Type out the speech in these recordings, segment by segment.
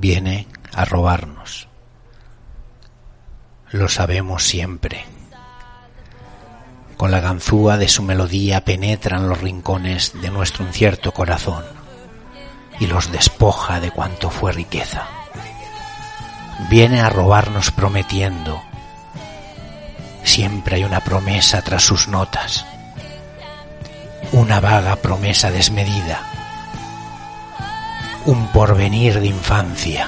Viene a robarnos. Lo sabemos siempre. Con la ganzúa de su melodía penetran los rincones de nuestro incierto corazón y los despoja de cuanto fue riqueza. Viene a robarnos prometiendo. Siempre hay una promesa tras sus notas, una vaga promesa desmedida un porvenir de infancia,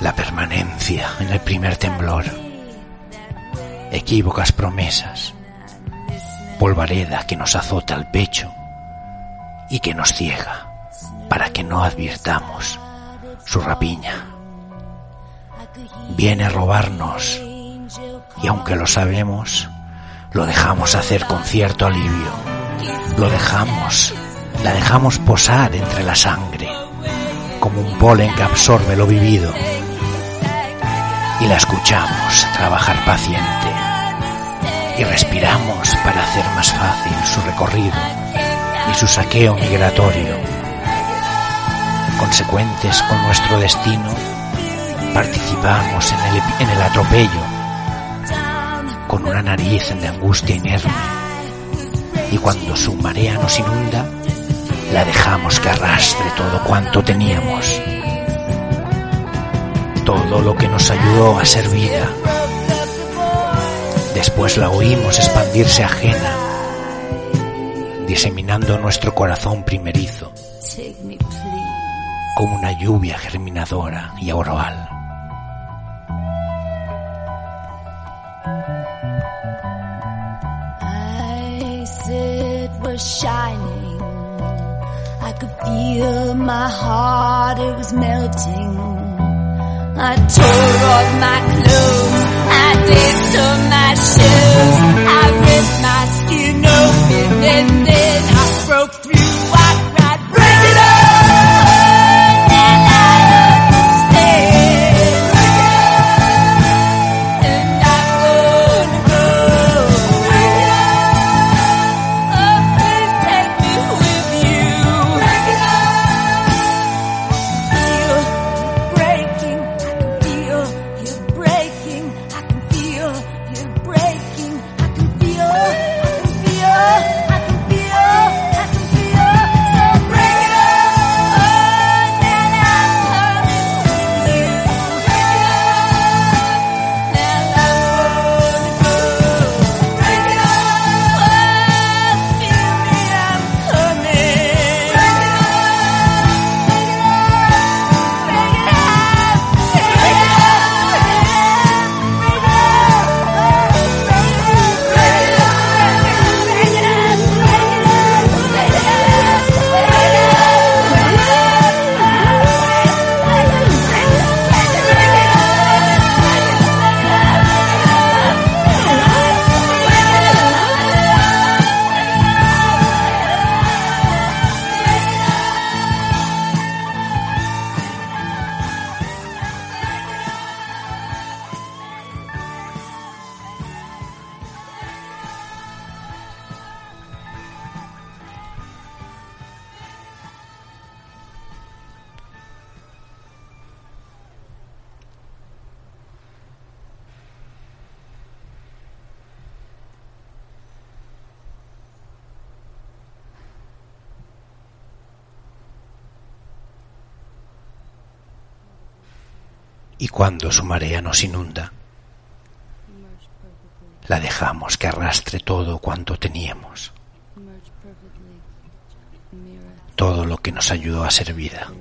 la permanencia en el primer temblor, equívocas promesas, polvareda que nos azota el pecho y que nos ciega para que no advirtamos su rapiña. Viene a robarnos y aunque lo sabemos, lo dejamos hacer con cierto alivio, lo dejamos la dejamos posar entre la sangre, como un polen que absorbe lo vivido, y la escuchamos trabajar paciente, y respiramos para hacer más fácil su recorrido y su saqueo migratorio. Consecuentes con nuestro destino, participamos en el, atropello, con una nariz de angustia inerme, y cuando su marea nos inunda, la dejamos que arrastre todo cuanto teníamos, todo lo que nos ayudó a ser vida. Después la oímos expandirse ajena, diseminando nuestro corazón primerizo, como una lluvia germinadora y auroral. Could feel my heart, it was melting. I tore off my clothes, I on my shoes, ayudó a ser vida.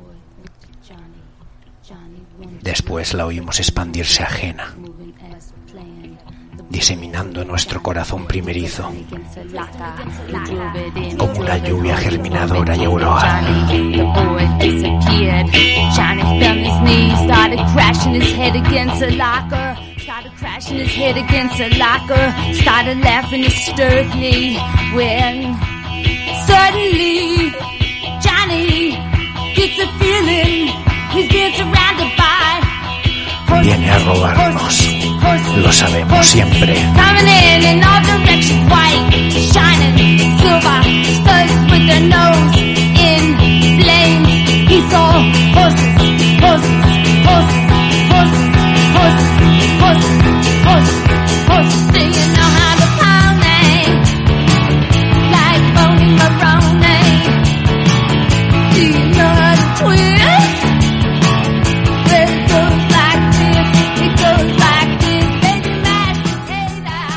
Después la oímos expandirse ajena, diseminando nuestro corazón primerizo, como una lluvia germinadora y aurora. Started crashing his head against a locker. Started laughing hysterically when suddenly Viene a robarnos. horses, horses, Lo sabemos horses. siempre.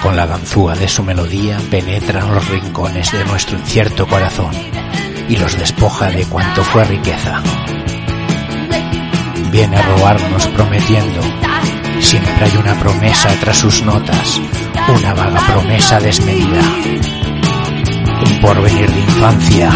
Con la ganzúa de su melodía penetra en los rincones de nuestro incierto corazón y los despoja de cuanto fue riqueza. Viene a robarnos prometiendo. Siempre hay una promesa tras sus notas, una vaga promesa desmedida. Un porvenir de infancia,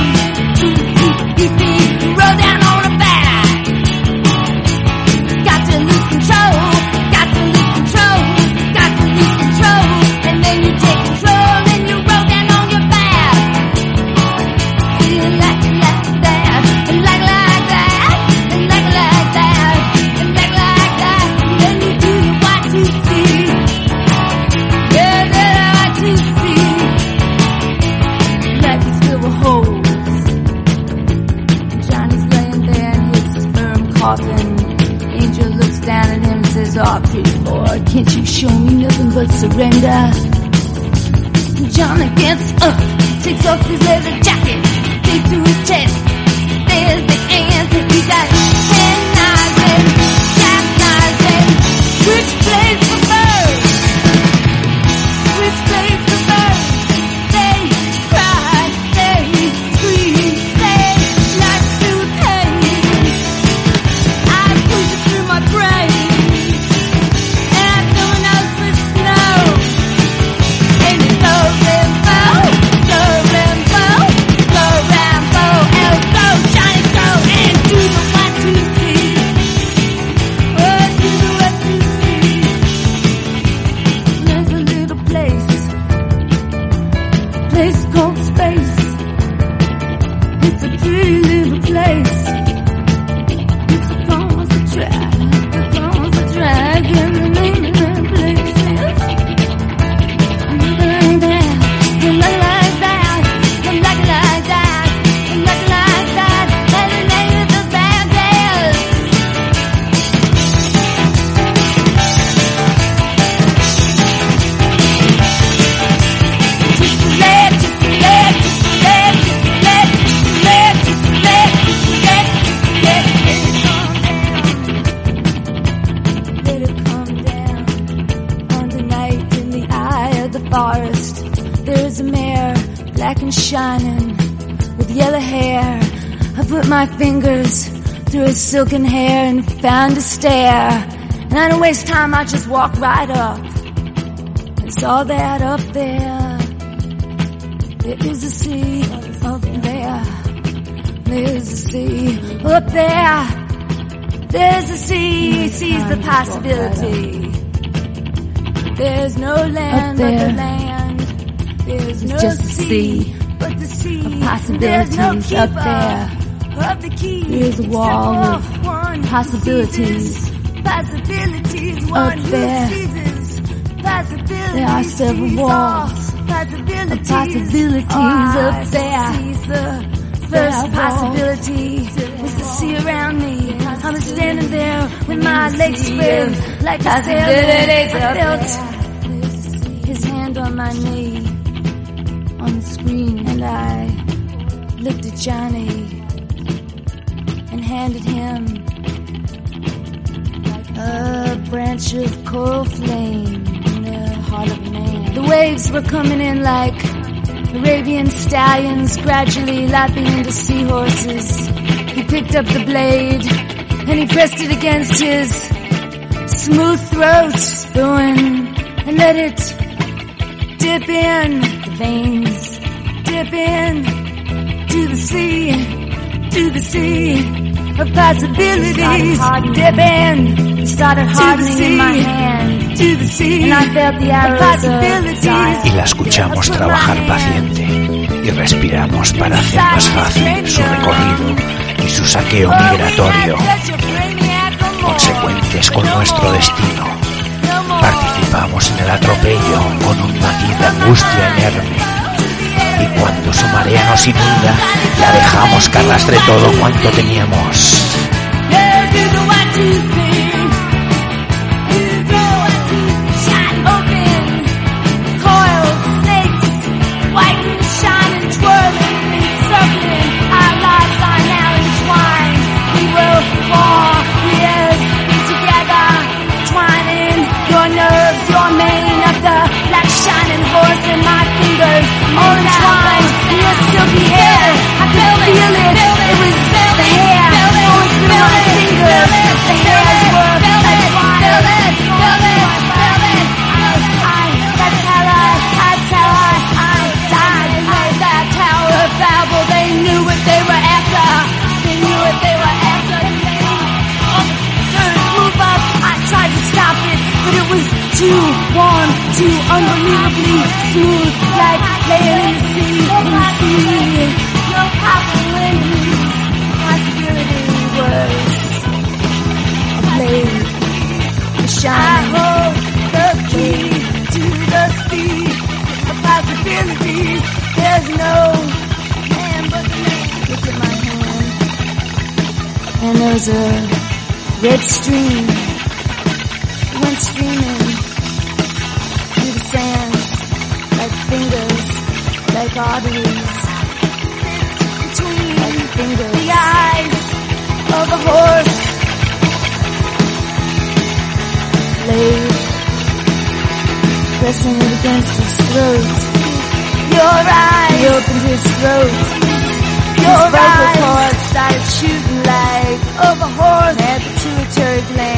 silken hair and found a stair. And I don't waste time, I just walk right up. I saw that up there. There is a sea up there. There's a sea up there. There's a sea, sees the possibility. There's no land but the land. There's no sea, but the sea. There's no possibilities up keeper of the key. There's a wall possibilities Possibilities. Who there. There are several walls oh, Possibilities. of possibilities Oh, up ah, there. The first possibility was to see around me. I was standing there with my legs spread like a sailor. I felt his hand on my knee on the screen and I looked at Johnny were coming in like Arabian stallions gradually lapping into seahorses. He picked up the blade and he pressed it against his smooth throats going and let it dip in the veins, dip in to the sea, to the sea of possibilities. Dip in, started hardening in my hand, y la escuchamos trabajar paciente. Y respiramos para hacer más fácil su recorrido y su saqueo migratorio, consecuentes con nuestro destino. Participamos en el atropello con un matiz de angustia enorme. Y cuando su marea nos inunda, la dejamos que arrastre todo cuanto teníamos. all I feel it. It was the hair flowing through my fingers. The hairs were. They knew what they were after. They knew what they were after. Move up. I tried to stop it, but it was too warm, too unbelievably smooth, like laying in the sea, in the sea. No possibilities, possibility was a blade, a shine. I hold the key to the sea of possibilities. There's no man but the man. Look at my hand, and there's a red stream arteries. Between fingers. the eyes of a horse laid, pressing it against his throat. Your eyes he opened his throat. Your his vocal cords started shooting like of a horse at the pituitary glands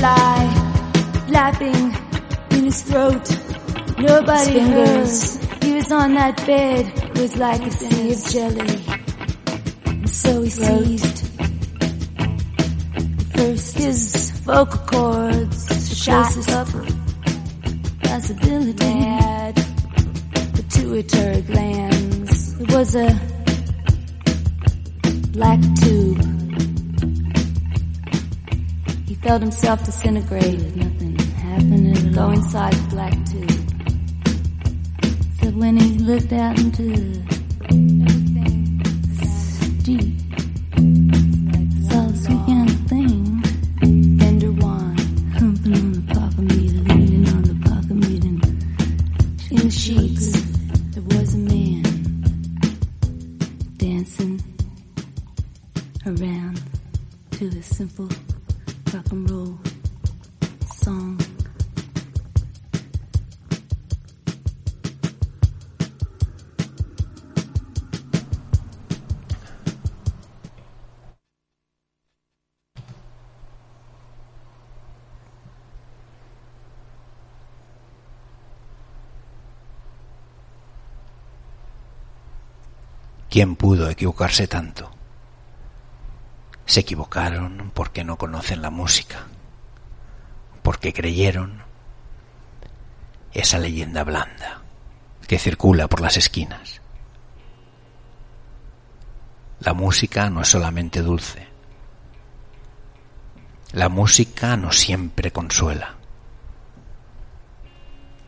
flapping in his throat. Nobody heard. He was on that bed, it was like a sea of jelly. And so he seized first his vocal cords shot up possibility had pituitary glands it was a black tube felt himself disintegrate nothing happened. At go inside the black tube. So when he looked out into ¿Quién pudo equivocarse tanto? Se equivocaron porque no conocen la música, porque creyeron esa leyenda blanda que circula por las esquinas. La música no es solamente dulce. La música no siempre consuela.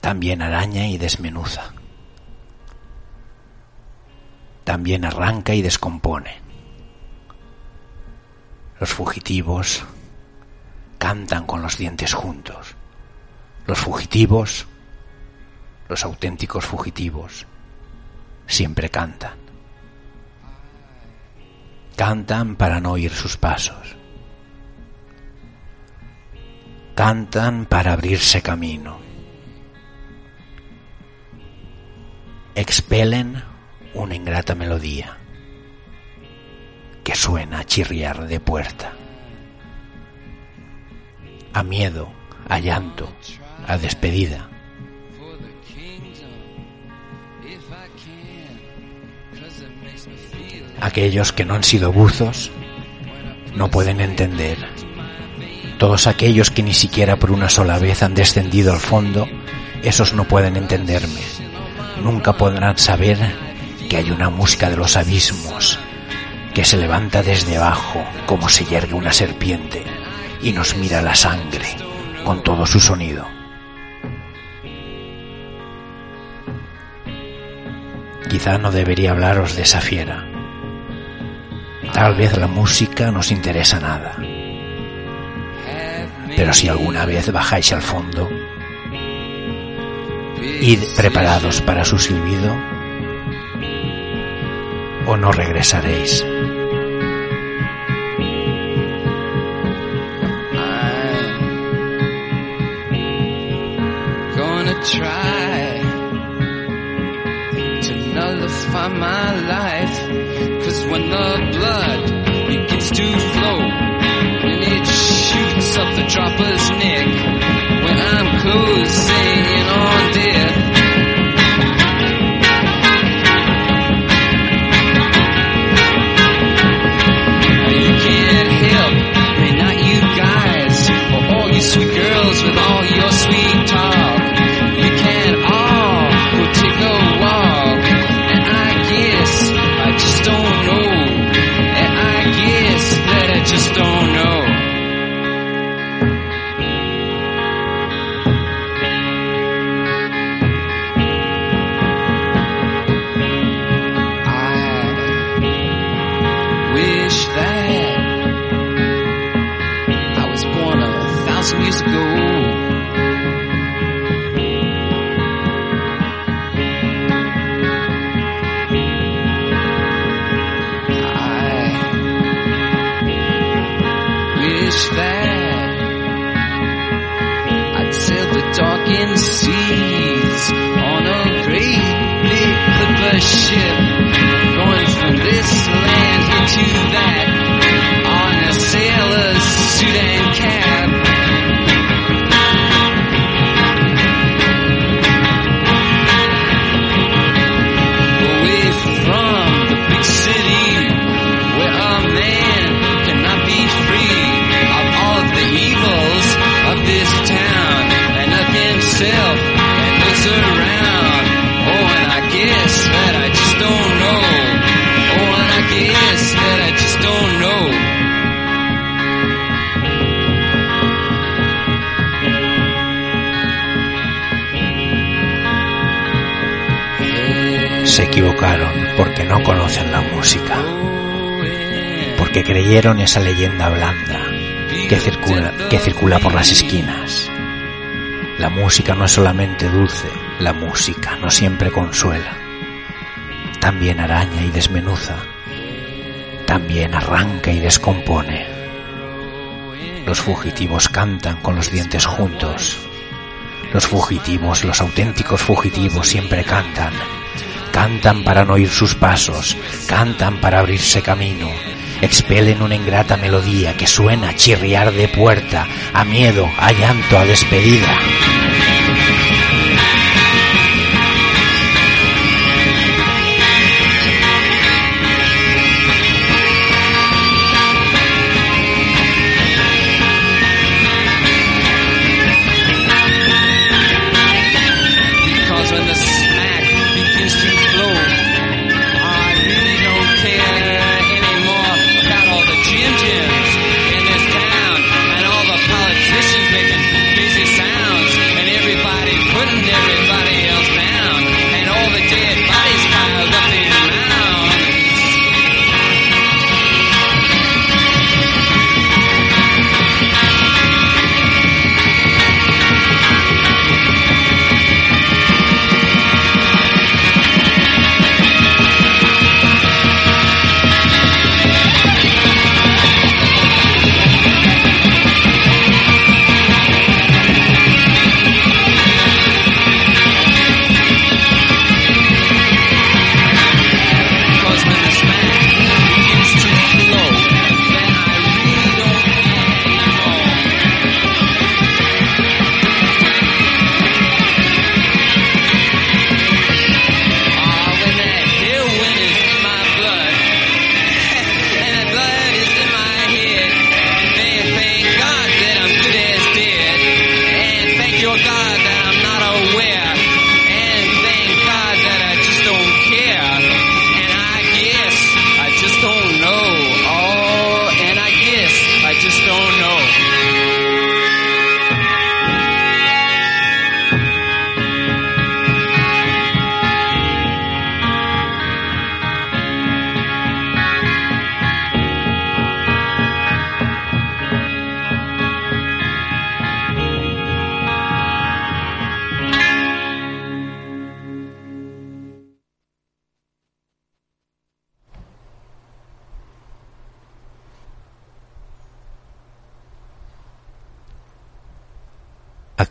También araña y desmenuza. También arranca y descompone. Los fugitivos cantan con los dientes juntos. Los fugitivos, los auténticos fugitivos, siempre cantan. Cantan para no oír sus pasos. Cantan para abrirse camino. Expelen una ingrata melodía que suena a chirriar de puerta. A miedo, a llanto, a despedida. Aquellos que no han sido buzos no pueden entender. Todos aquellos que ni siquiera por una sola vez han descendido al fondo, esos no pueden entenderme. Nunca podrán saber que hay una música de los abismos que se levanta desde abajo como se yergue una serpiente y nos mira la sangre con todo su sonido. Quizá no debería hablaros de esa fiera. Tal vez la música no os interesa nada. Pero si alguna vez bajáis al fondo, id preparados para su silbido o no regresaréis. Gonna try to nullify my life. Cause when the blood begins to flow, it shoots up the dropper's neck, when I'm closing in on death. Equivocaron porque no conocen la música, porque creyeron esa leyenda blanda que circula, que circula por las esquinas. La música no es solamente dulce, la música no siempre consuela. También araña y desmenuza, también arranca y descompone. Los fugitivos cantan con los dientes juntos. Los fugitivos, los auténticos fugitivos siempre cantan. Cantan para no oír sus pasos, cantan para abrirse camino. Expelen una ingrata melodía que suena a chirriar de puerta, a miedo, a llanto, a despedida.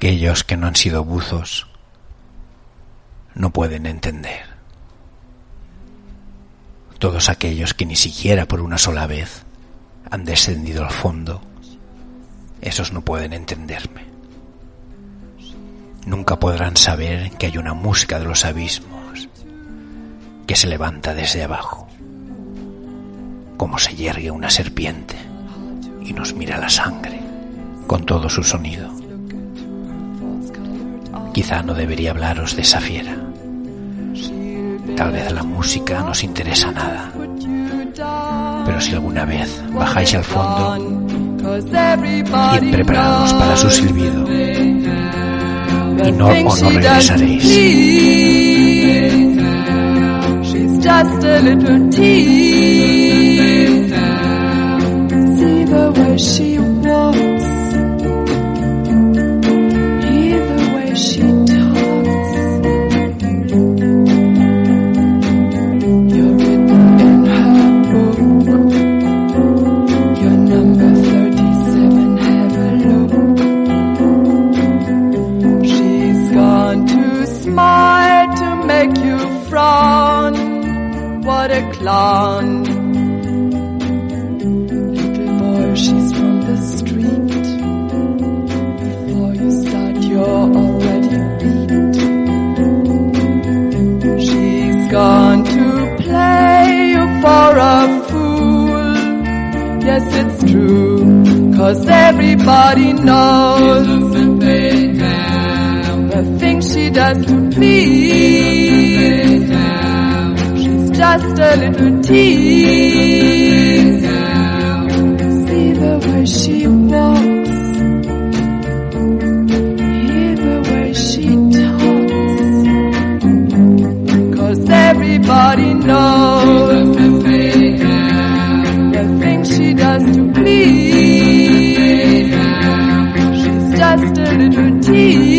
Aquellos que no han sido buzos no pueden entender. Todos aquellos que ni siquiera por una sola vez han descendido al fondo, esos no pueden entenderme. Nunca podrán saber que hay una música de los abismos que se levanta desde abajo, como se yergue una serpiente y nos mira la sangre con todo su sonido. Quizá no debería hablaros de esa fiera. Tal vez la música no os interesa nada. Pero si alguna vez bajáis al fondo, id preparados para su silbido y no o no regresaréis. Frown. What a clown. Little boy, she's from the street. Before you start, you're already beat. She's gone to play you for a fool. Yes, it's true, cause everybody knows the things she does to please. Just a little tease. See the way she walks. Hear the way she talks. Cause everybody knows the things she does to please. She's just a little tease.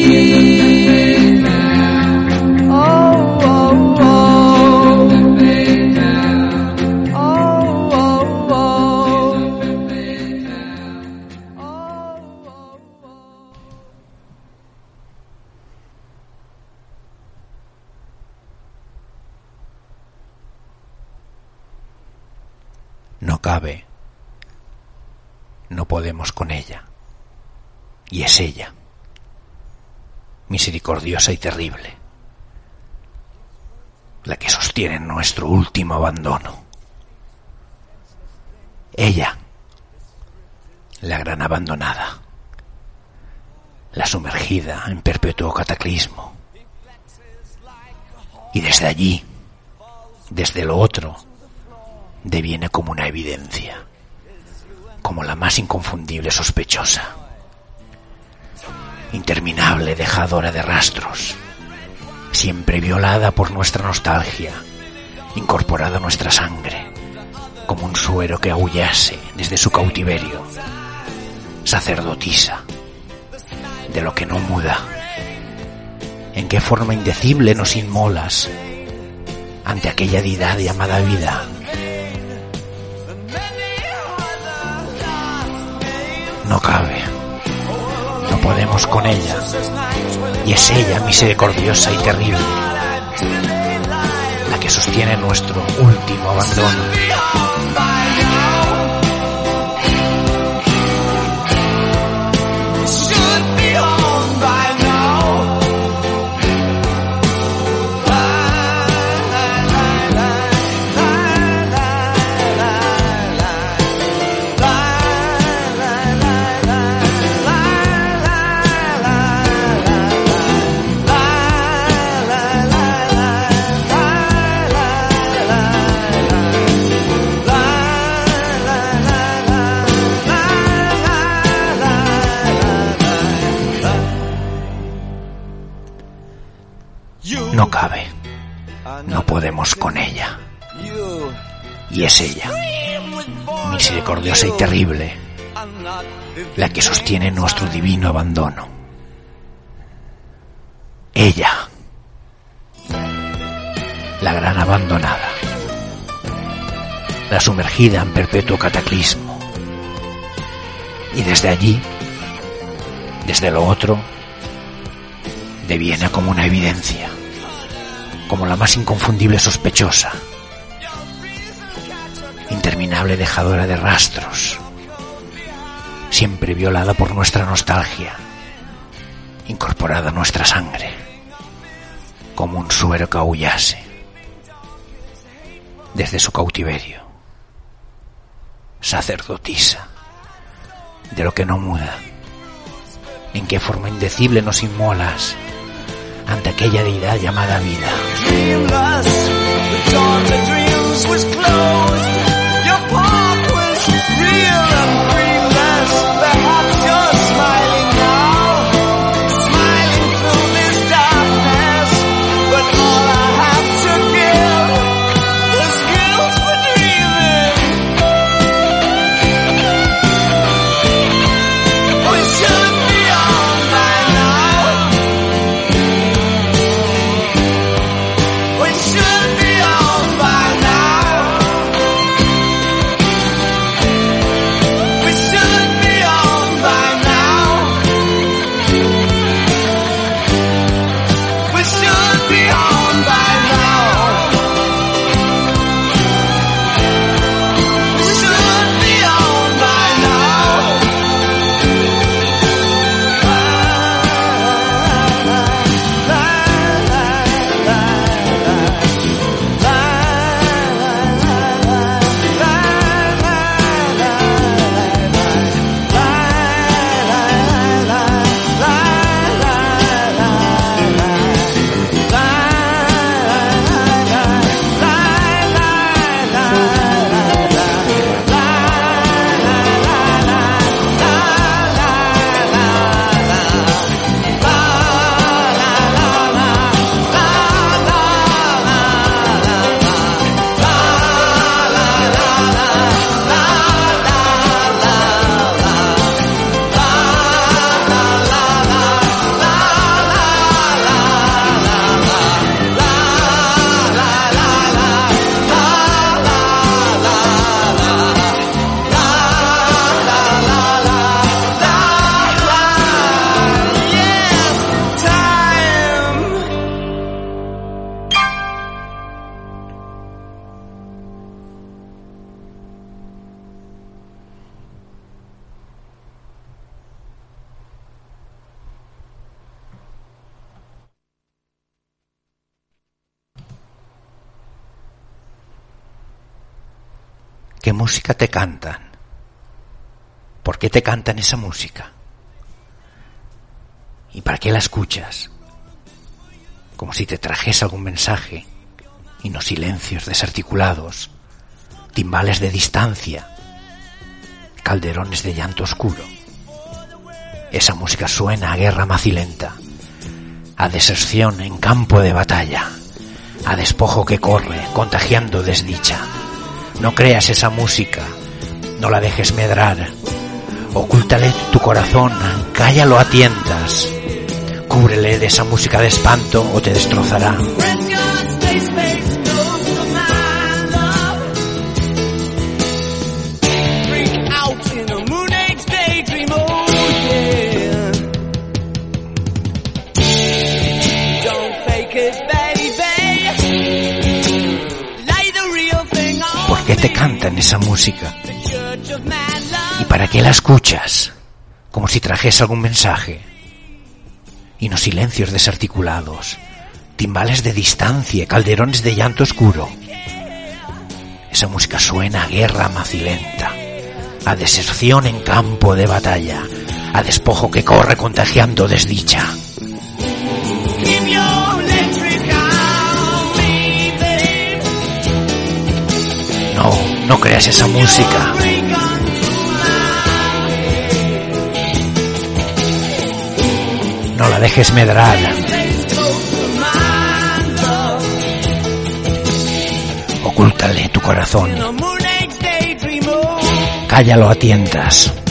Con ella. Y es ella, misericordiosa y terrible, la que sostiene nuestro último abandono. Ella, la gran abandonada, la sumergida en perpetuo cataclismo. Y desde allí, desde lo otro, deviene como una evidencia, como la más inconfundible sospechosa, interminable dejadora de rastros, siempre violada por nuestra nostalgia, incorporada a nuestra sangre, como un suero que aullase desde su cautiverio, sacerdotisa de lo que no muda. ¿En qué forma indecible nos inmolas ante aquella deidad llamada vida? No cabe. No podemos con ella. Y es ella misericordiosa y terrible. La que sostiene nuestro último abandono. No cabe. No podemos con ella. Y es ella, misericordiosa y terrible, la que sostiene nuestro divino abandono. Ella, la gran abandonada, la sumergida en perpetuo cataclismo. Y desde allí, desde lo otro, deviene como una evidencia, como la más inconfundible sospechosa, interminable dejadora de rastros, siempre violada por nuestra nostalgia, incorporada a nuestra sangre, como un suero que aullase. Desde su cautiverio, sacerdotisa. De lo que no muda, en qué forma indecible nos inmolas ante aquella deidad llamada vida. ¿Qué música te cantan? ¿Por qué te cantan esa música? ¿Y para qué la escuchas? Como si te trajese algún mensaje, y no silencios desarticulados, timbales de distancia, calderones de llanto oscuro. Esa música suena a guerra macilenta, a deserción en campo de batalla, a despojo que corre, contagiando desdicha. No creas esa música, no la dejes medrar. Ocúltale tu corazón, cállalo a tientas. Cúbrele de esa música de espanto o te destrozará. Te cantan esa música? ¿Y para qué la escuchas? Como si trajese algún mensaje. Y no silencios desarticulados, timbales de distancia, calderones de llanto oscuro. Esa música suena a guerra macilenta, a deserción en campo de batalla, a despojo que corre contagiando desdicha. No, creas esa música. No la dejes medrar. Ocúltale tu corazón. Cállalo a tientas.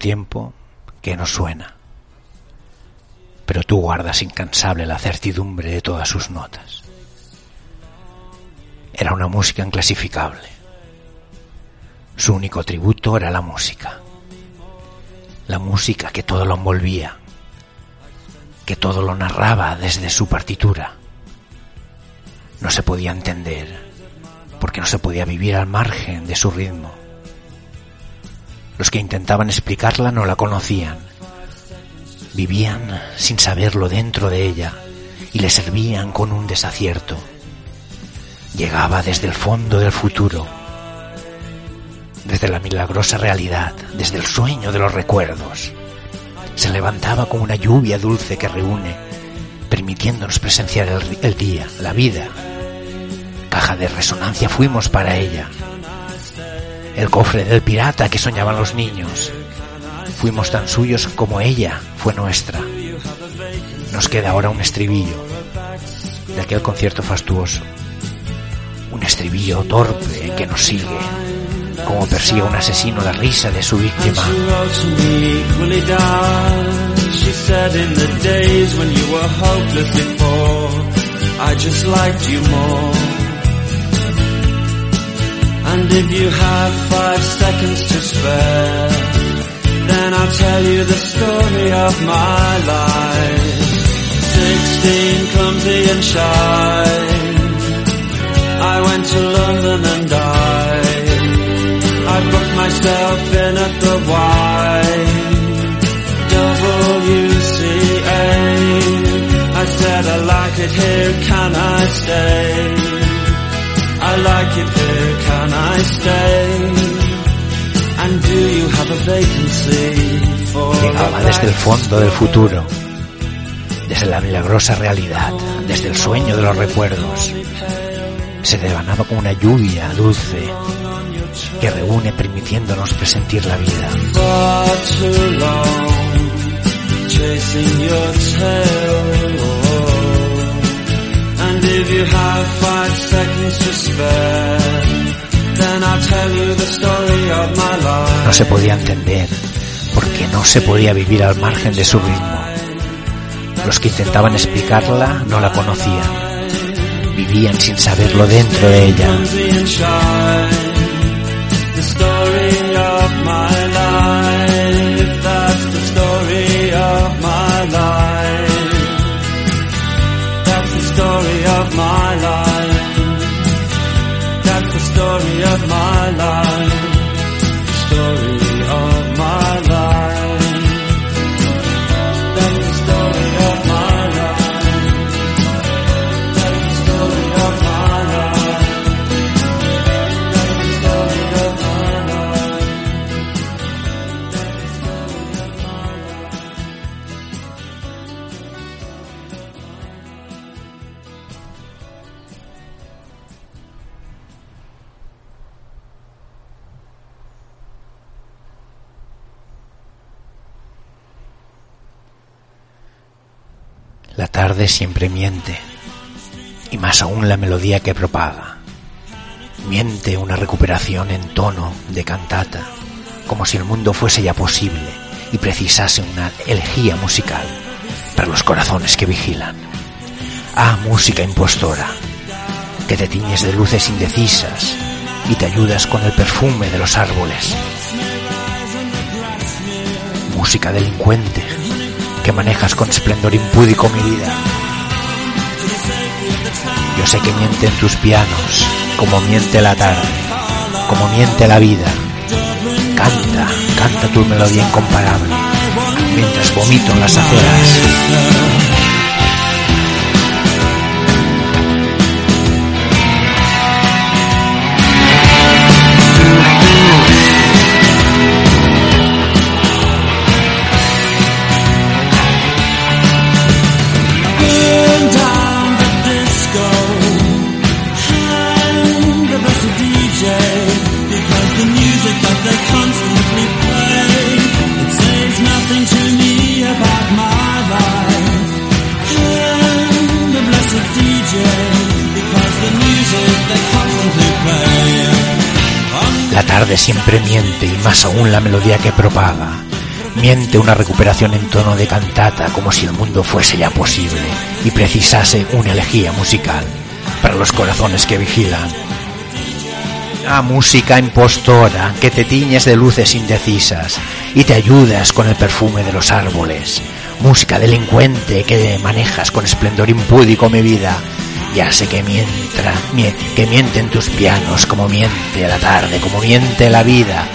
Tiempo que no suena, pero tú guardas incansable la certidumbre de todas sus notas. Era una música inclasificable. Su único tributo era la música. La música que todo lo envolvía, que todo lo narraba desde su partitura. No se podía entender, porque no se podía vivir al margen de su ritmo. Los que intentaban explicarla no la conocían. Vivían sin saberlo dentro de ella y le servían con un desacierto. Llegaba desde el fondo del futuro, desde la milagrosa realidad, desde el sueño de los recuerdos. Se levantaba como una lluvia dulce que reúne, permitiéndonos presenciar el, el día, la vida. Caja de resonancia fuimos para ella. El cofre del pirata que soñaban los niños. Fuimos tan suyos como ella fue nuestra. Nos queda ahora un estribillo de aquel concierto fastuoso. Un estribillo torpe que nos sigue, como persigue un asesino la risa de su víctima. You. And if you have five seconds to spare, then I'll tell you the story of my life. Sixteen, clumsy and shy, I went to London and died. I booked myself in at the YWCA. I said I like it here, can I stay? I like it here, can I stay? And do you have a vacancy for Llegaba desde el fondo del futuro, desde la milagrosa realidad, desde el sueño de los recuerdos. Se devanaba como una lluvia dulce que reúne permitiéndonos presentir la vida. far too long chasing your tail. If you have five seconds to spare, then I'll tell you the story of my life. No se podía entender, porque no se podía vivir al margen de su ritmo. Los que intentaban explicarla no la conocían. Vivían sin saberlo dentro de ella. Siempre miente, y más aún la melodía que propaga. Miente una recuperación en tono de cantata, como si el mundo fuese ya posible y precisase una elegía musical para los corazones que vigilan. Ah, música impostora, que te tiñes de luces indecisas y te ayudas con el perfume de los árboles. Música delincuente, que manejas con esplendor impúdico mi vida. Yo sé que mienten tus pianos, como miente la tarde, como miente la vida. Canta, canta tu melodía incomparable, mientras vomito en las aceras. Tarde siempre miente y más aún la melodía que propaga. Miente una recuperación en tono de cantata como si el mundo fuese ya posible y precisase una elegía musical para los corazones que vigilan. Ah, música impostora que te tiñes de luces indecisas y te ayudas con el perfume de los árboles. Música delincuente que manejas con esplendor impúdico mi vida. Ya sé que mientra, mie- que mienten tus pianos como miente la tarde, como miente la vida.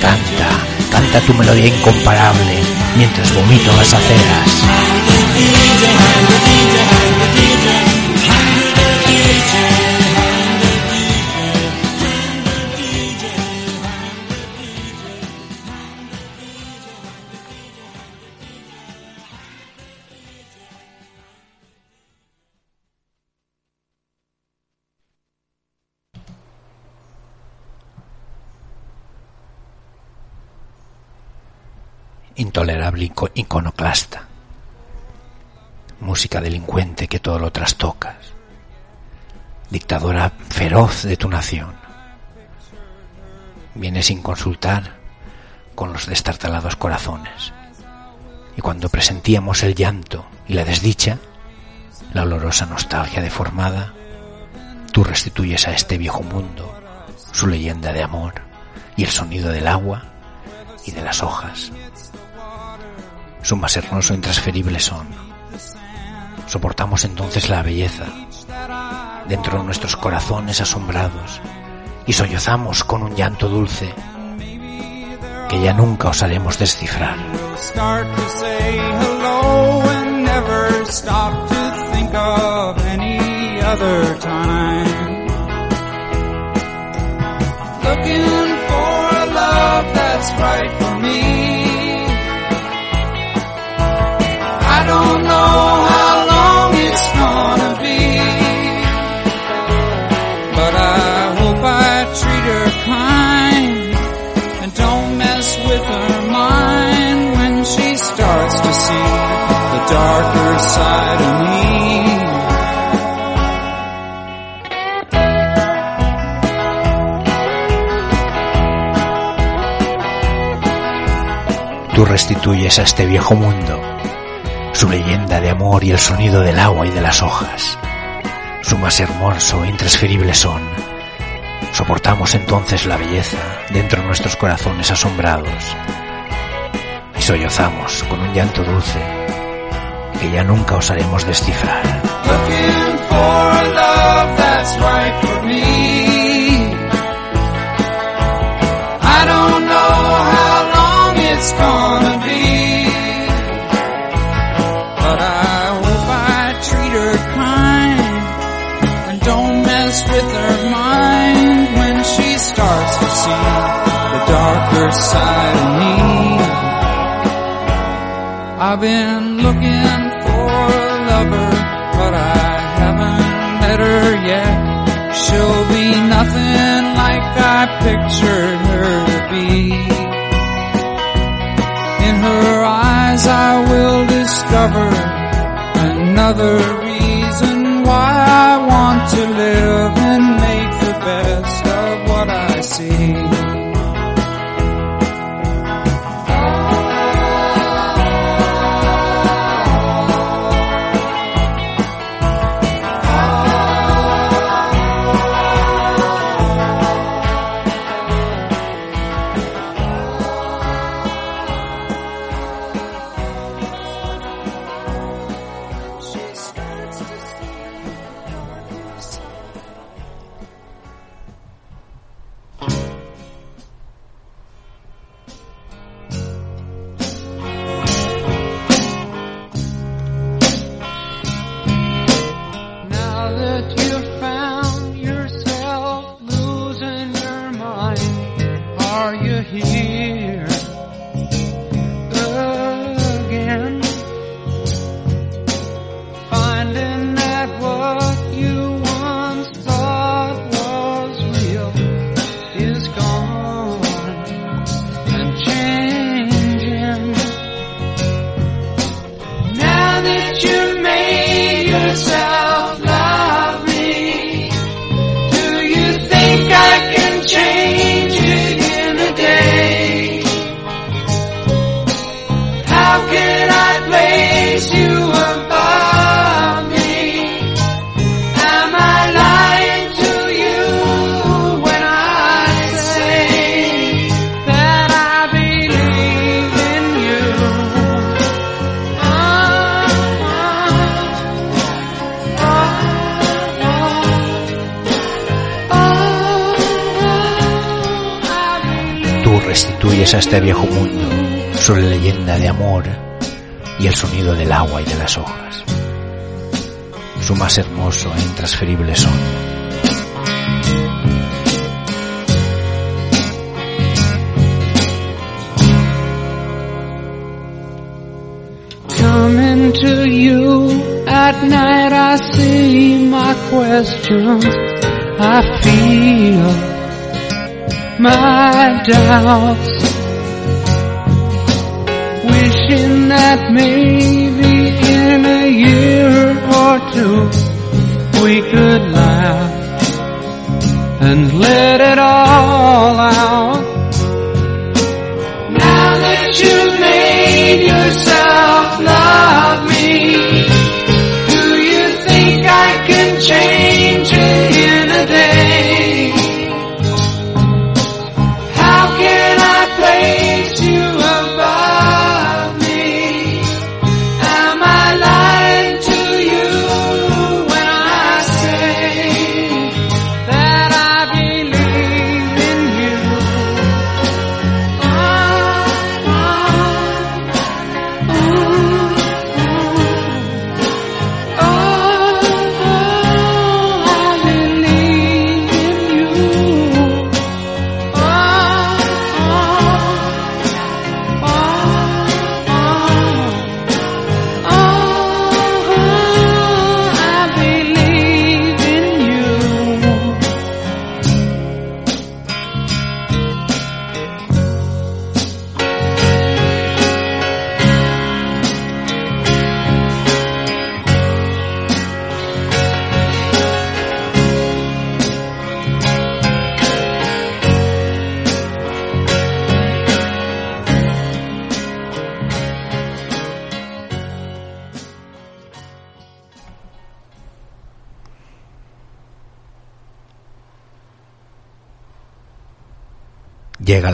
Canta, canta tu melodía incomparable mientras vomito las aceras. Intolerable ico- iconoclasta. Música delincuente que todo lo trastocas. Dictadora feroz de tu nación. Viene sin consultar con los destartalados corazones. Y cuando presentíamos el llanto y la desdicha, la olorosa nostalgia deformada, tú restituyes a este viejo mundo su leyenda de amor y el sonido del agua y de las hojas su más hermoso e intransferible son. Soportamos entonces la belleza dentro de nuestros corazones asombrados y sollozamos con un llanto dulce que ya nunca osaremos descifrar. Looking for a love that's right Tú restituyes a este viejo mundo su leyenda de amor y el sonido del agua y de las hojas. Su más hermoso e intransferible son. Soportamos entonces la belleza dentro de nuestros corazones asombrados y sollozamos con un llanto dulce que ya nunca osaremos descifrar. Looking for pictured her to be. In her eyes I will discover another restituyes a este viejo mundo su leyenda de amor y el sonido del agua y de las hojas. Su más hermoso e intransferible son. Coming to you at night, I see my questions. I feel my doubts. That maybe in a year or two we could laugh and let it all out.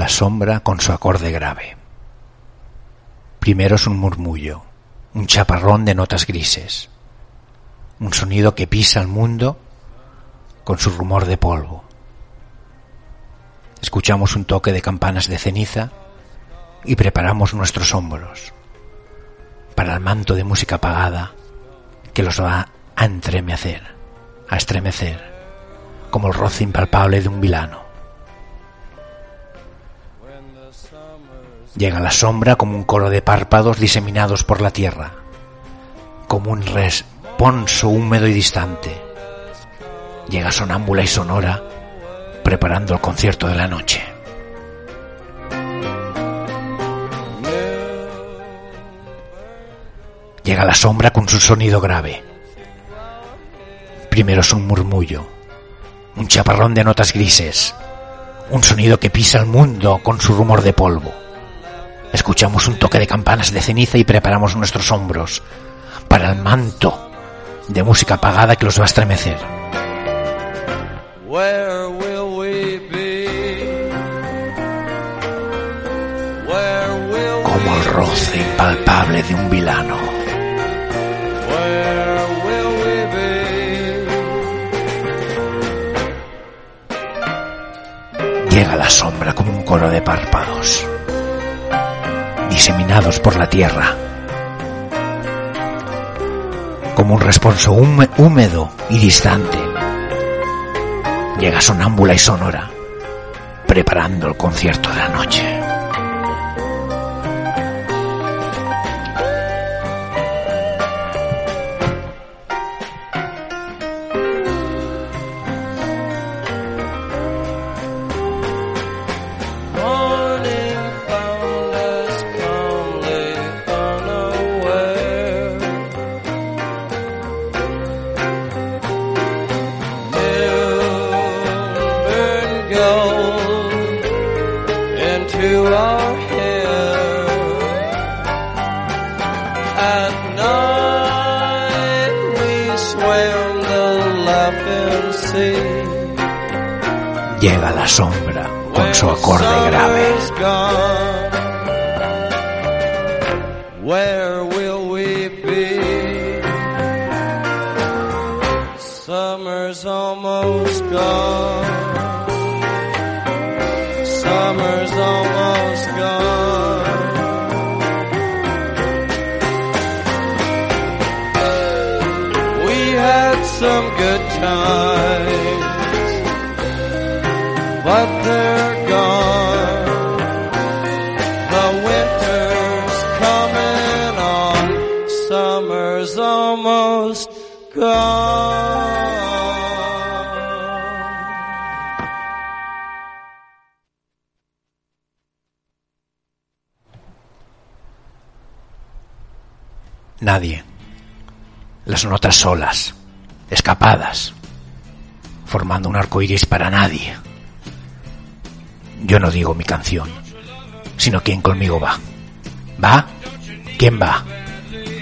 La sombra con su acorde grave. Primero es un murmullo, un chaparrón de notas grises, un sonido que pisa el mundo con su rumor de polvo. Escuchamos un toque de campanas de ceniza y preparamos nuestros hombros para el manto de música apagada que los va a entremecer, a estremecer, como el roce impalpable de un vilano. Llega la sombra como un coro de párpados diseminados por la tierra, como un responso húmedo y distante. Llega sonámbula y sonora, preparando el concierto de la noche. Llega la sombra con su sonido grave. Primero es un murmullo, un chaparrón de notas grises, un sonido que pisa el mundo con su rumor de polvo. Escuchamos un toque de campanas de ceniza y preparamos nuestros hombros para el manto de música apagada que los va a estremecer. Where will we be? Where will como el roce impalpable de un vilano. Where will we be? Llega la sombra como un coro de párpados, diseminados por la tierra, como un responso húme- húmedo y distante. Llega sonámbula y sonora, preparando el concierto de la noche. Nadie. Las notas solas, escapadas, formando un arco iris para nadie. Yo no digo mi canción, sino quién conmigo va. ¿Va? ¿Quién va?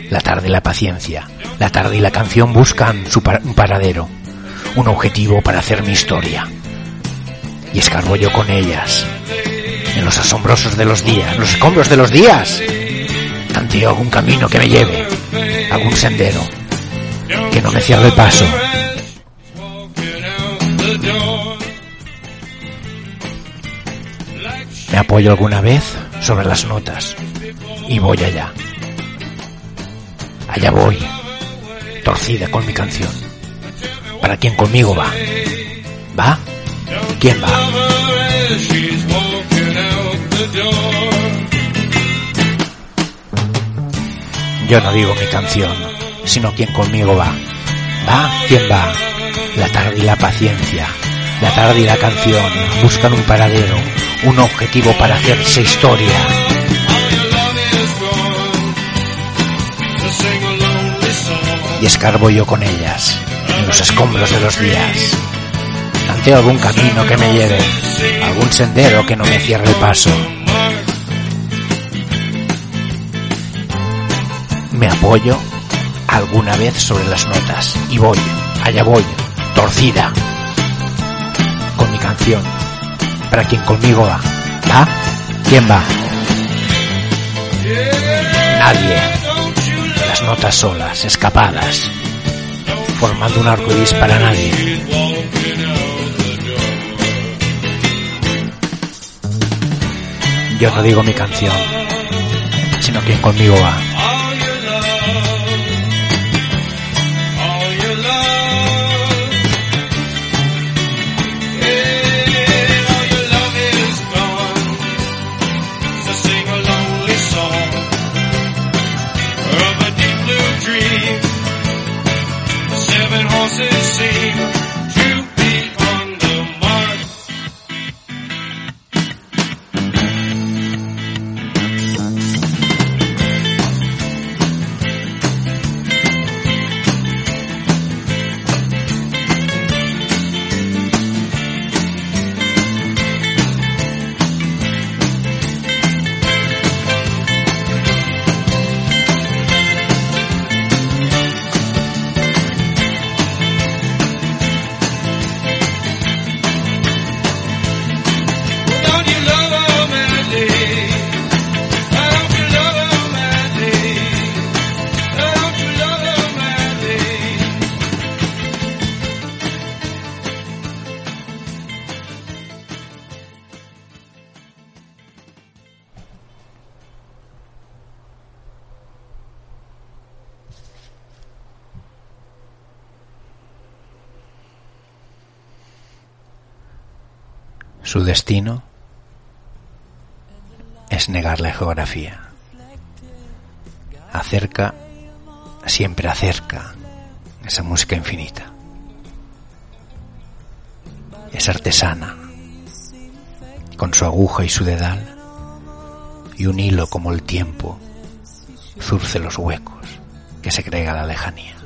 La tarde y la paciencia, la tarde y la canción buscan su par- un paradero, un objetivo para hacer mi historia. Y escarbo yo con ellas, en los asombrosos de los días, los escombros de los días. Tanteo algún camino que me lleve, algún sendero, que no me cierre el paso. Me apoyo alguna vez sobre las notas y voy allá. Allá voy, torcida con mi canción. ¿Para quién conmigo va? ¿Va? ¿Quién va? Yo no digo mi canción, sino quién conmigo va. ¿Va? ¿Quién va? La tarde y la paciencia, la tarde y la canción buscan un paradero, un objetivo para hacerse historia. Y escarbo yo con ellas, en los escombros de los días. Planteo algún camino que me lleve, algún sendero que no me cierre el paso. Me apoyo alguna vez sobre las notas y voy, allá voy, torcida, con mi canción. Para quien conmigo va, ¿va? ¿Quién va? Nadie. Las notas solas, escapadas, formando un arco iris para nadie. Yo no digo mi canción, sino quien conmigo va. Su destino es negar la geografía. Acerca, siempre acerca esa música infinita. Es artesana, con su aguja y su dedal, y un hilo como el tiempo zurce los huecos que se crega la lejanía.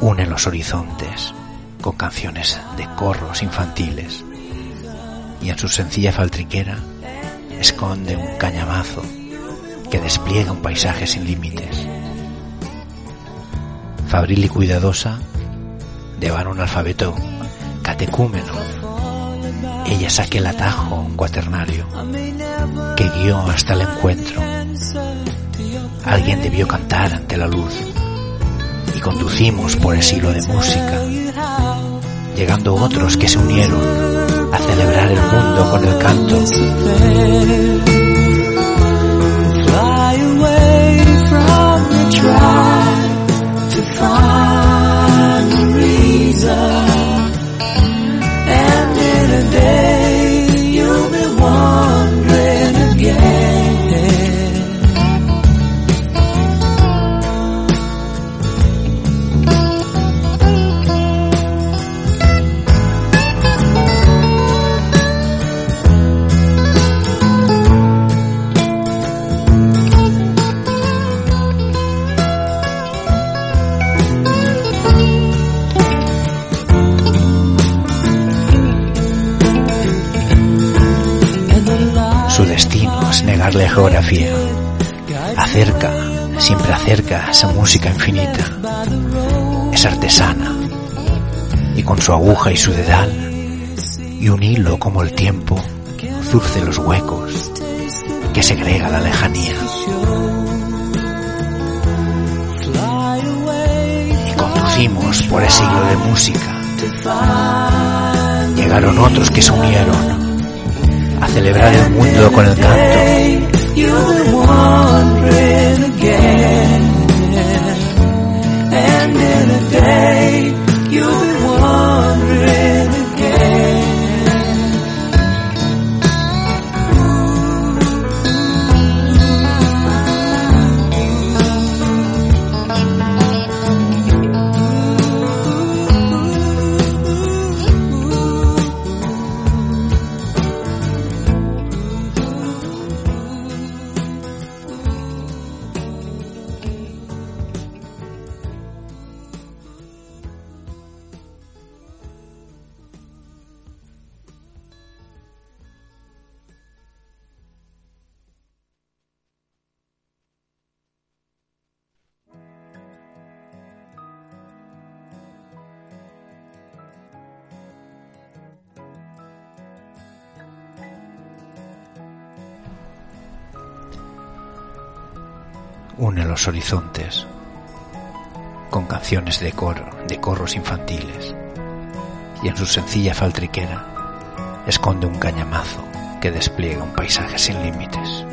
Une los horizontes con canciones de corros infantiles y en su sencilla faltriquera esconde un cañamazo que despliega un paisaje sin límites. Fabril y cuidadosa, de varón alfabeto catecúmeno, ella saque el atajo un cuaternario que guió hasta el encuentro. Alguien debió cantar ante la luz y conducimos por ese hilo de música, llegando otros que se unieron a celebrar el mundo con el canto. Negarle geografía. Acerca, siempre acerca esa música infinita. Es artesana. Y con su aguja y su dedal, y un hilo como el tiempo, zurce los huecos que segrega la lejanía. Y conducimos por ese hilo de música. Llegaron otros que se unieron celebrar el mundo con el canto. une los horizontes con canciones de coro, de corros infantiles, y en su sencilla faltriquera esconde un cañamazo que despliega un paisaje sin límites.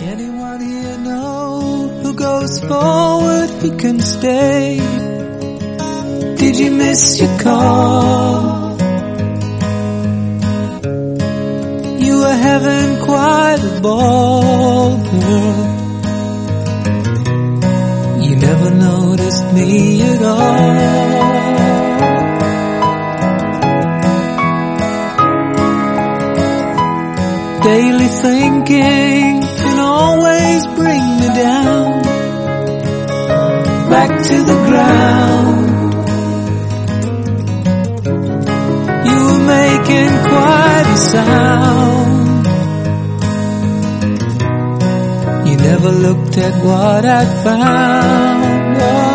You. Never noticed me at all. Daily thinking can always bring me down back to the ground. You were making quite a sound. Never looked at what I found. Oh.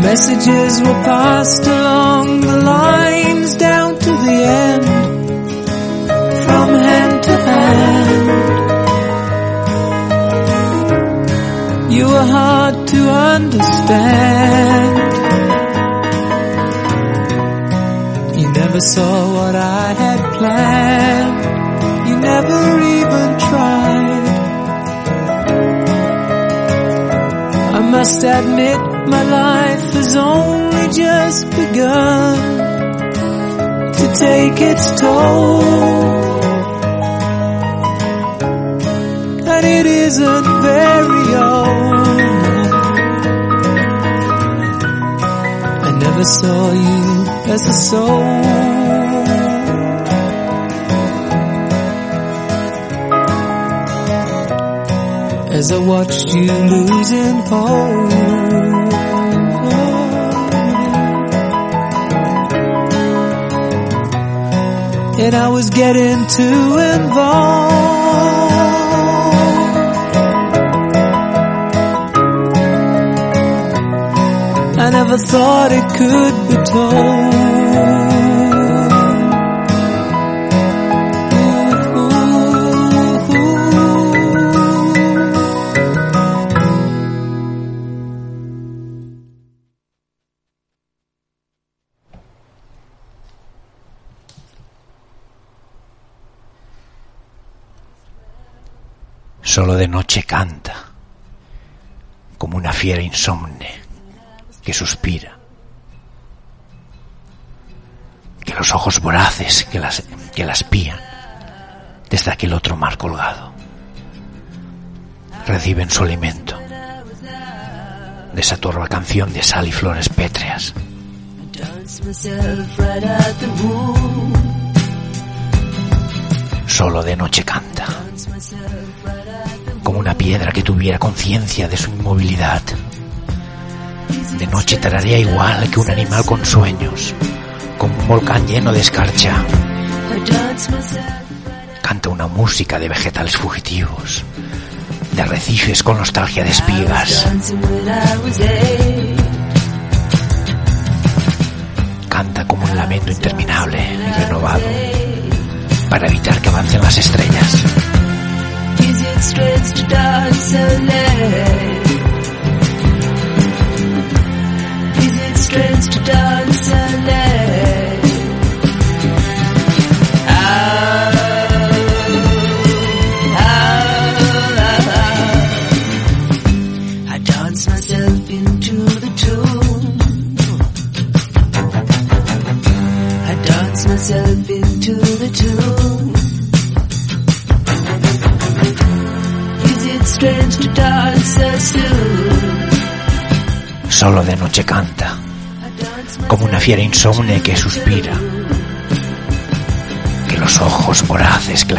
Messages were passed along the lines down to the end, from hand to hand. You were hard to understand. You never saw what I had planned. You never even tried. I must admit my life has only just begun to take its toll. And it isn't very old. I never saw you as a soul. As I watched you losing hope. And I was getting too involved. I never thought it could be told. Solo de noche canta, como una fiera insomne que suspira. Que los ojos voraces que las, que la espían desde aquel otro mar colgado reciben su alimento de esa torva canción de sal y flores pétreas. Solo de noche canta, como una piedra que tuviera conciencia de su inmovilidad. De noche tararía igual que un animal con sueños, como un volcán lleno de escarcha. Canta una música de vegetales fugitivos, de arrecifes con nostalgia de espigas. Canta como un lamento interminable y renovado para evitar que avancen las estrellas. streets to dance alone. it streets to dance alone. Solo de noche canta, como una fiera insomne que suspira, que los ojos voraces que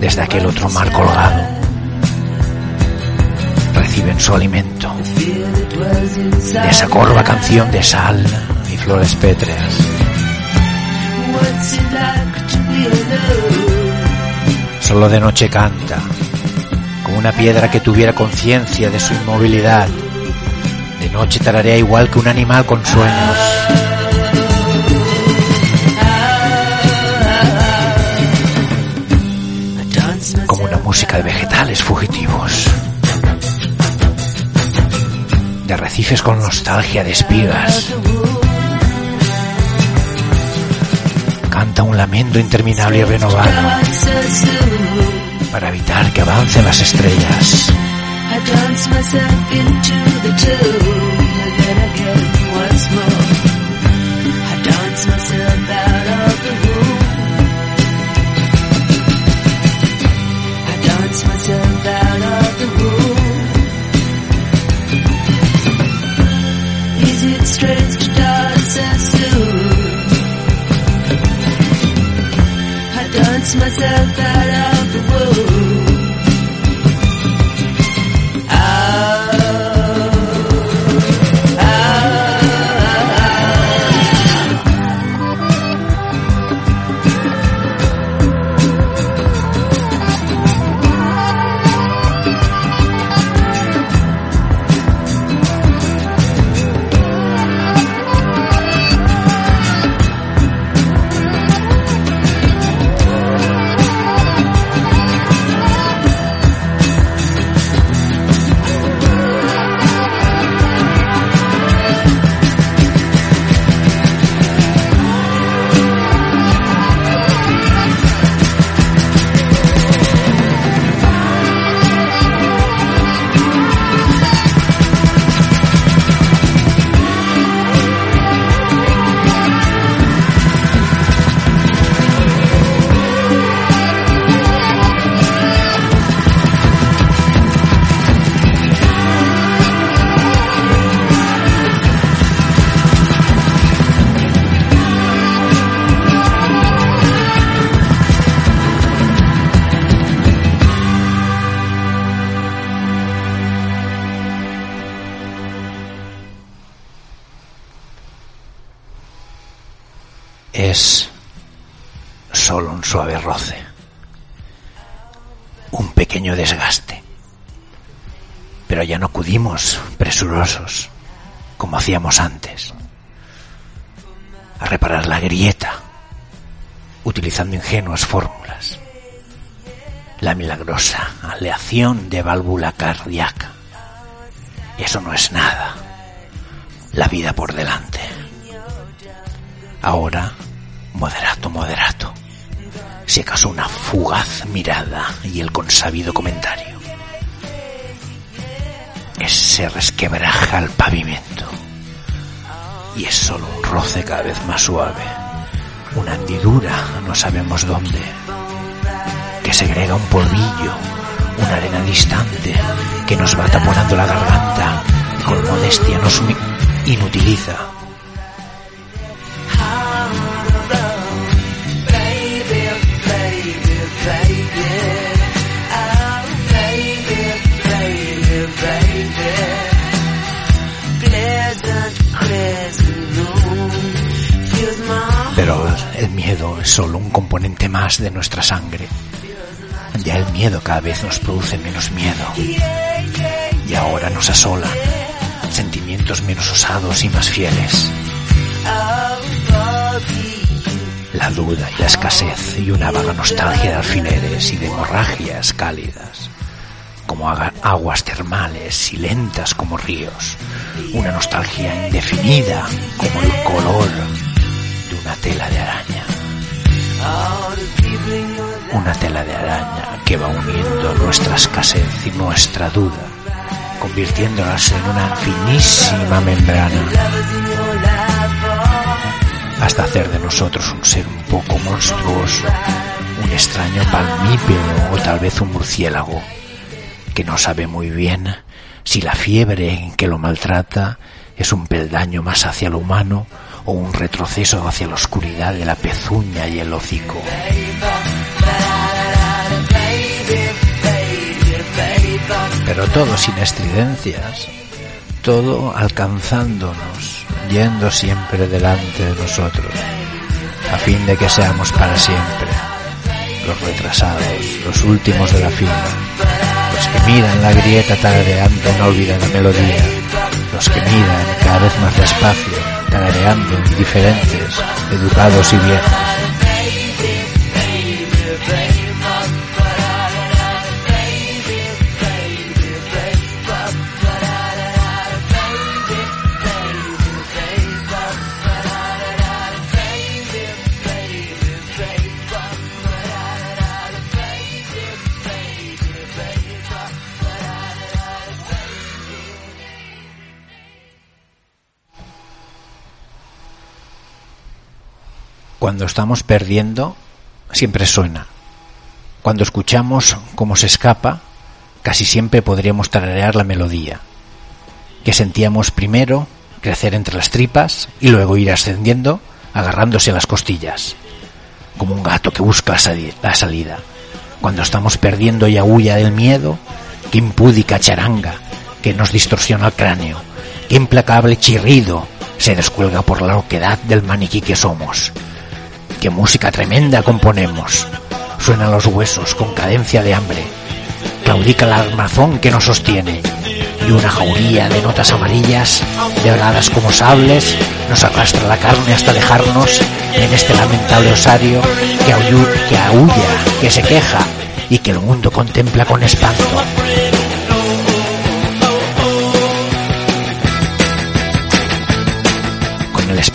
desde aquel otro mar colgado reciben su alimento de esa corva canción de sal y flores pétreas. Solo de noche canta, como una piedra que tuviera conciencia de su inmovilidad. Noche tararea igual que un animal con sueños. Como una música de vegetales fugitivos, de arrecifes con nostalgia de espigas. Canta un lamento interminable y renovado para evitar que avancen las estrellas. Dance myself into the and then again once more. I dance myself out of the room. I dance myself out of the room. Is it strange to dance so soon? I dance myself out of the room. Hacíamos antes a reparar la grieta utilizando ingenuas fórmulas. La milagrosa aleación de válvula cardíaca. Eso no es nada. La vida por delante. Ahora, moderato, moderato. Si acaso una fugaz mirada y el consabido comentario. Se resquebraja el pavimento. Y es solo un roce cada vez más suave. Una hendidura, no sabemos dónde. Que segrega un polvillo, una arena distante que nos va taponando la garganta y con modestia nos inutiliza. Solo un componente más de nuestra sangre. Ya el miedo cada vez nos produce menos miedo. Y ahora nos asolan sentimientos menos osados y más fieles. La duda y la escasez y una vaga nostalgia de alfileres y de hemorragias cálidas, como aguas termales y lentas como ríos. Una nostalgia indefinida como el color de una tela de araña. Una tela de araña que va uniendo nuestra escasez y nuestra duda, convirtiéndolas en una finísima membrana hasta hacer de nosotros un ser un poco monstruoso, un extraño palmípero o tal vez un murciélago, que no sabe muy bien si la fiebre que lo maltrata es un peldaño más hacia lo humano o un retroceso hacia la oscuridad de la pezuña y el hocico. Pero todo sin estridencias, todo alcanzándonos, yendo siempre delante de nosotros, a fin de que seamos para siempre los retrasados, los últimos de la fila, los que miran la grieta tarareando una olvidada melodía, los que miran cada vez más despacio, tarareando indiferentes, educados y viejos. Cuando estamos perdiendo, siempre suena. Cuando escuchamos cómo se escapa, casi siempre podríamos tararear la melodía, que sentíamos primero crecer entre las tripas y luego ir ascendiendo agarrándose a las costillas, como un gato que busca la sali- la salida. Cuando estamos perdiendo y aúlla del miedo, qué impúdica charanga que nos distorsiona el cráneo, qué implacable chirrido se descuelga por la oquedad del maniquí que somos. Qué música tremenda componemos. Suenan los huesos con cadencia de hambre. Claudica el armazón que nos sostiene. Y una jauría de notas amarillas, delgadas como sables, nos arrastra la carne hasta dejarnos en este lamentable osario que, que aúlla, que se queja y que el mundo contempla con espanto.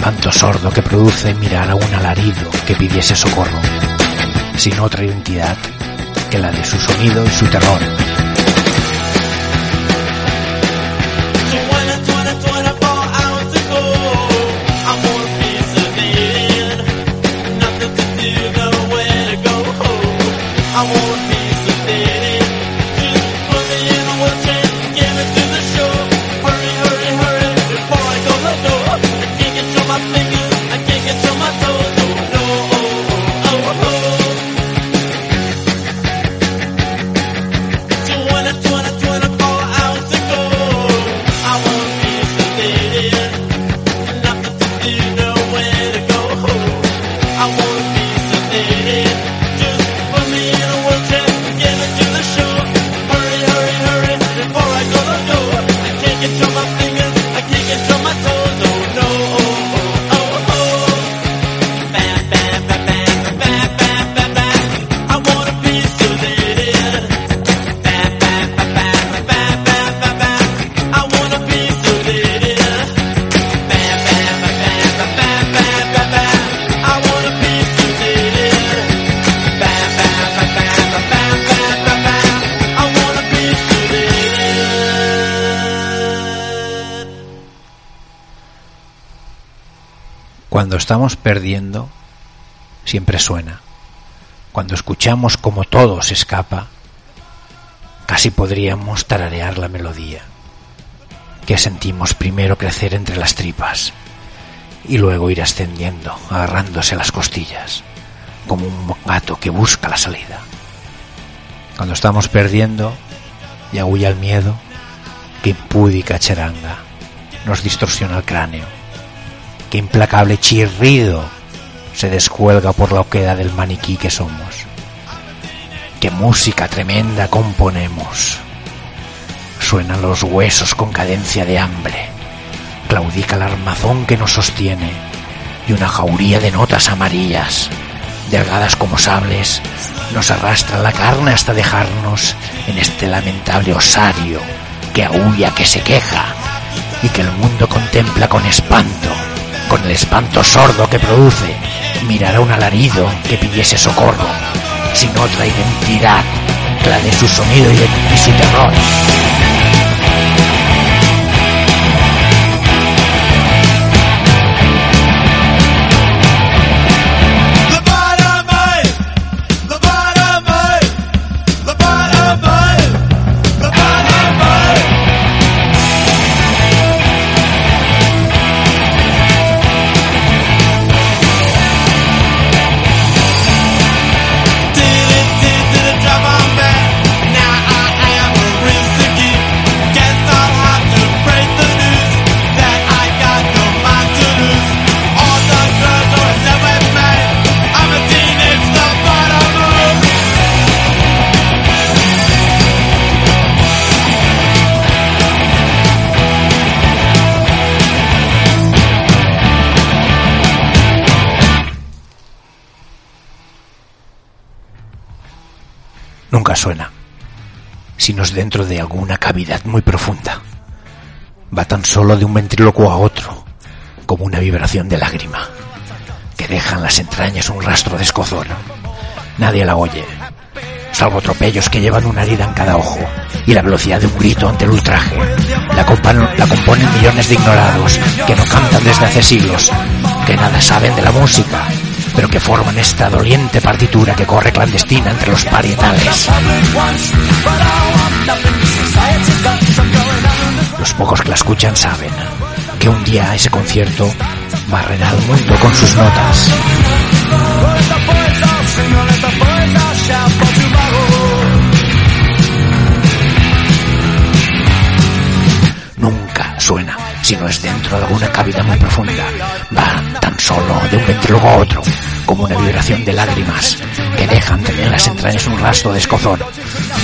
Espanto sordo que produce mirar a un alarido que pidiese socorro, sin otra identidad que la de su sonido y su terror. Estamos perdiendo, siempre suena. Cuando escuchamos como todo se escapa, casi podríamos tararear la melodía que sentimos primero crecer entre las tripas y luego ir ascendiendo, agarrándose las costillas, como un gato que busca la salida. Cuando estamos perdiendo y aúlla el miedo, que impúdica charanga nos distorsiona el cráneo, que implacable chirrido se descuelga por la oquedad del maniquí que somos. Qué música tremenda componemos. Suenan los huesos con cadencia de hambre. Claudica el armazón que nos sostiene y una jauría de notas amarillas, delgadas como sables, nos arrastra la carne hasta dejarnos en este lamentable osario que aúlla, que se queja y que el mundo contempla con espanto, con el espanto sordo que produce mirar a un alarido que pidiese socorro, sin otra identidad la de su sonido y, de, y su terror. Sino dentro de alguna cavidad muy profunda. Va tan solo de un ventrílocuo a otro, como una vibración de lágrima, que deja en las entrañas un rastro de escozor. Nadie la oye, salvo tropellos que llevan una herida en cada ojo y la velocidad de un grito ante el ultraje. La, la componen millones de ignorados que no cantan desde hace siglos, que nada saben de la música, pero que forman esta doliente partitura que corre clandestina entre los parietales. Los pocos que la escuchan saben que un día ese concierto barrerá al mundo con sus notas. Nunca suena si no es dentro de alguna cavidad muy profunda. Va tan solo de un ventrílogo a otro, como una vibración de lágrimas que dejan tener en las entrañas un rastro de escozor.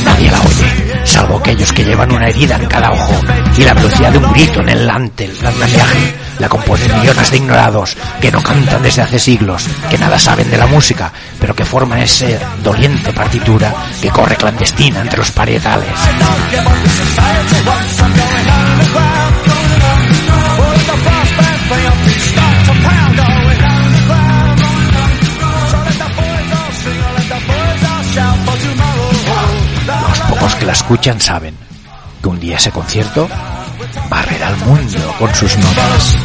Nadie la oye, salvo aquellos que llevan una herida en cada ojo y la velocidad de un grito en el ante el andamiaje. La componen millones de ignorados que no cantan desde hace siglos, que nada saben de la música, pero que forman esa doliente partitura que corre clandestina entre los parietales. Escuchan saben que un día ese concierto barrerá al mundo con sus notas.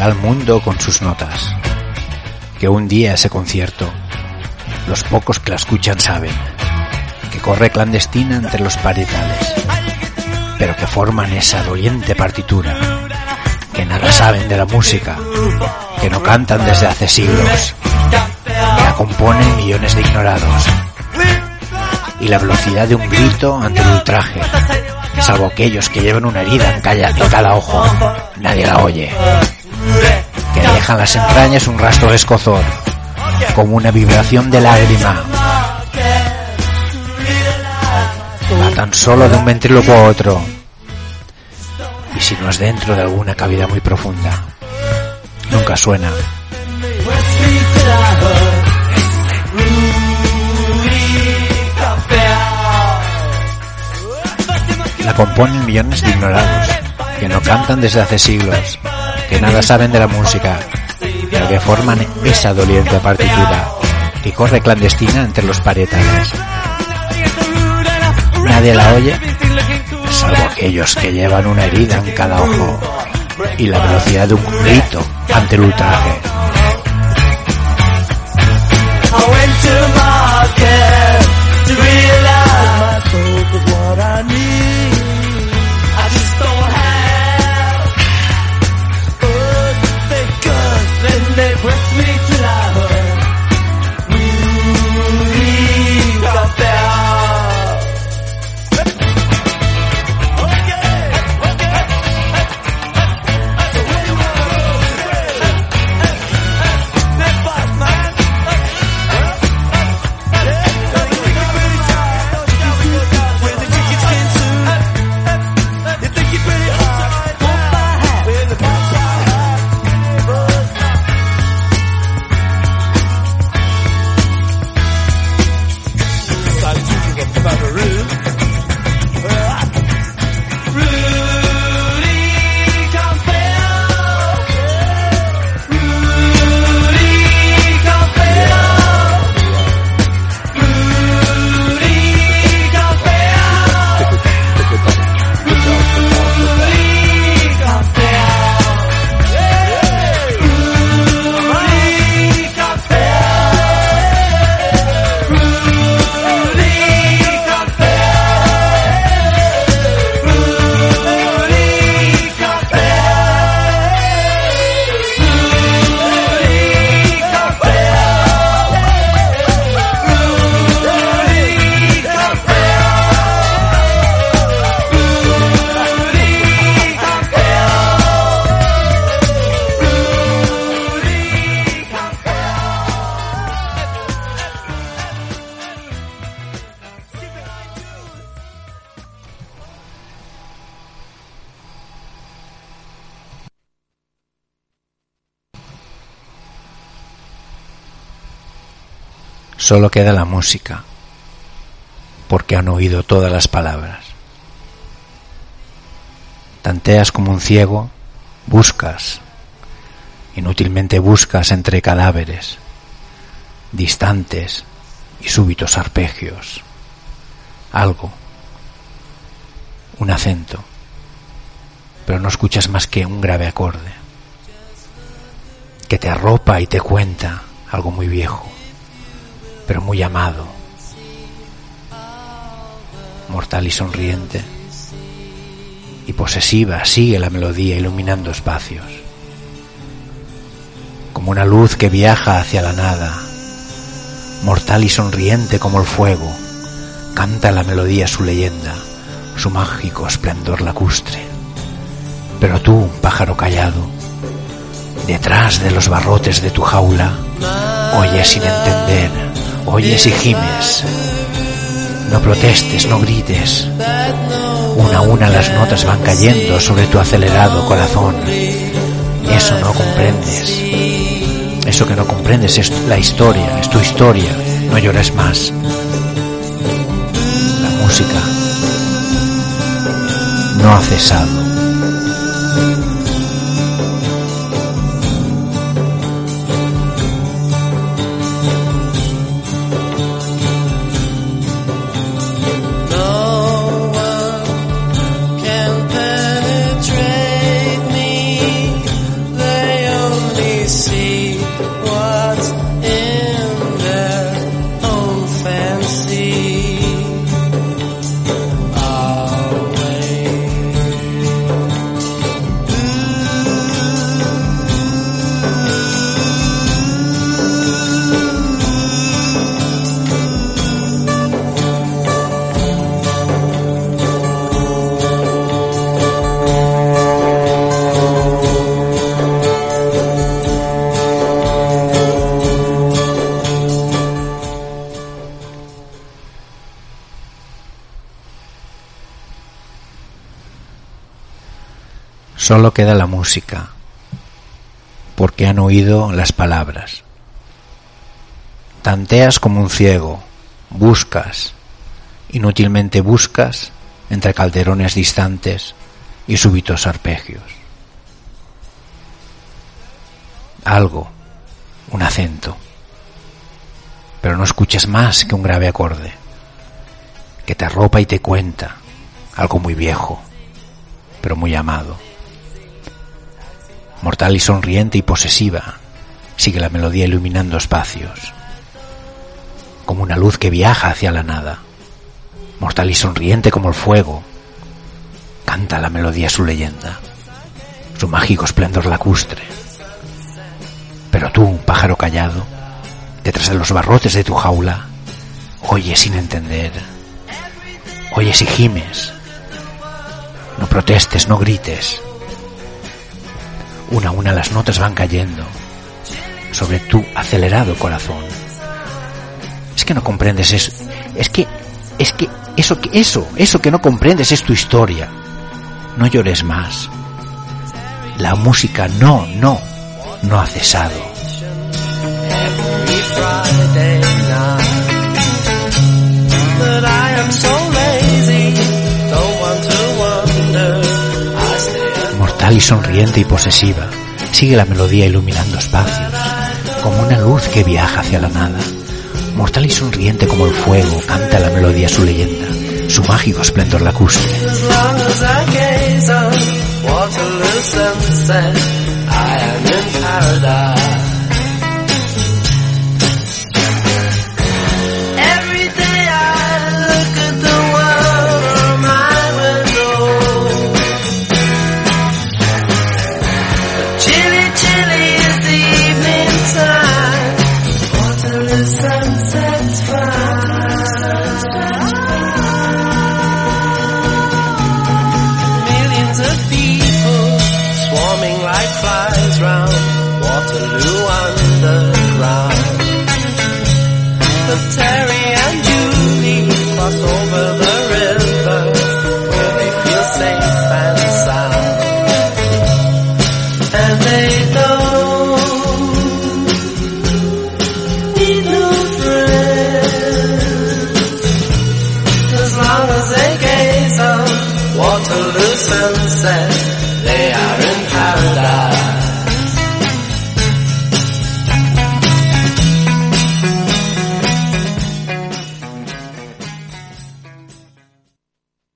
Barrerá al mundo con sus notas. Que un día ese concierto, los pocos que la escuchan saben, que corre clandestina entre los parietales, pero que forman esa doliente partitura, que nada saben de la música, que no cantan desde hace siglos, que la componen millones de ignorados. Y la velocidad de un grito ante el ultraje, salvo aquellos que llevan una herida en calla- en cada ojo, nadie la oye. Que dejan las entrañas un rastro escozor, como una vibración de lágrima. Va tan solo de un ventríloco a otro. Y si no es dentro de alguna cavidad muy profunda, nunca suena. La componen millones de ignorados, que no cantan desde hace siglos, que nada saben de la música, pero que forman esa doliente partitura que corre clandestina entre los parietales. Nadie la oye, salvo aquellos que llevan una herida en cada ojo y la velocidad de un grito ante el ultraje. Solo queda la música, porque han oído todas las palabras. Tanteas como un ciego, buscas, inútilmente buscas entre cadáveres, distantes y súbitos arpegios, algo, un acento, pero no escuchas más que un grave acorde, que te arropa y te cuenta algo muy viejo pero muy amado, mortal y sonriente, y posesiva sigue la melodía iluminando espacios, como una luz que viaja hacia la nada, mortal y sonriente como el fuego, canta la melodía su leyenda, su mágico esplendor lacustre. Pero tú, pájaro callado, detrás de los barrotes de tu jaula, oyes sin entender, oyes y gimes. No protestes, no grites. Una a una las notas van cayendo sobre tu acelerado corazón. Eso no comprendes. Eso que no comprendes es la historia, es tu historia. No llores más. La música no ha cesado. Solo queda la música, porque han oído las palabras. Tanteas como un ciego, buscas, inútilmente buscas entre calderones distantes y súbitos arpegios. Algo, un acento, pero no escuches más que un grave acorde, que te arropa y te cuenta algo muy viejo, pero muy amado. Mortal y sonriente y posesiva, sigue la melodía iluminando espacios, como una luz que viaja hacia la nada. Mortal y sonriente como el fuego, canta la melodía su leyenda, su mágico esplendor lacustre. Pero tú, pájaro callado, detrás de los barrotes de tu jaula, oyes sin entender, oyes y gimes. No protestes, no grites. Una a una las notas van cayendo sobre tu acelerado corazón. Es que no comprendes eso. Es que, es que, eso, que- eso, eso que no comprendes es tu historia. No llores más. La música no, no, no ha cesado. Y sonriente y posesiva, sigue la melodía iluminando espacios, como una luz que viaja hacia la nada. Mortal y sonriente como el fuego, canta la melodía su leyenda, su mágico esplendor lacustre. as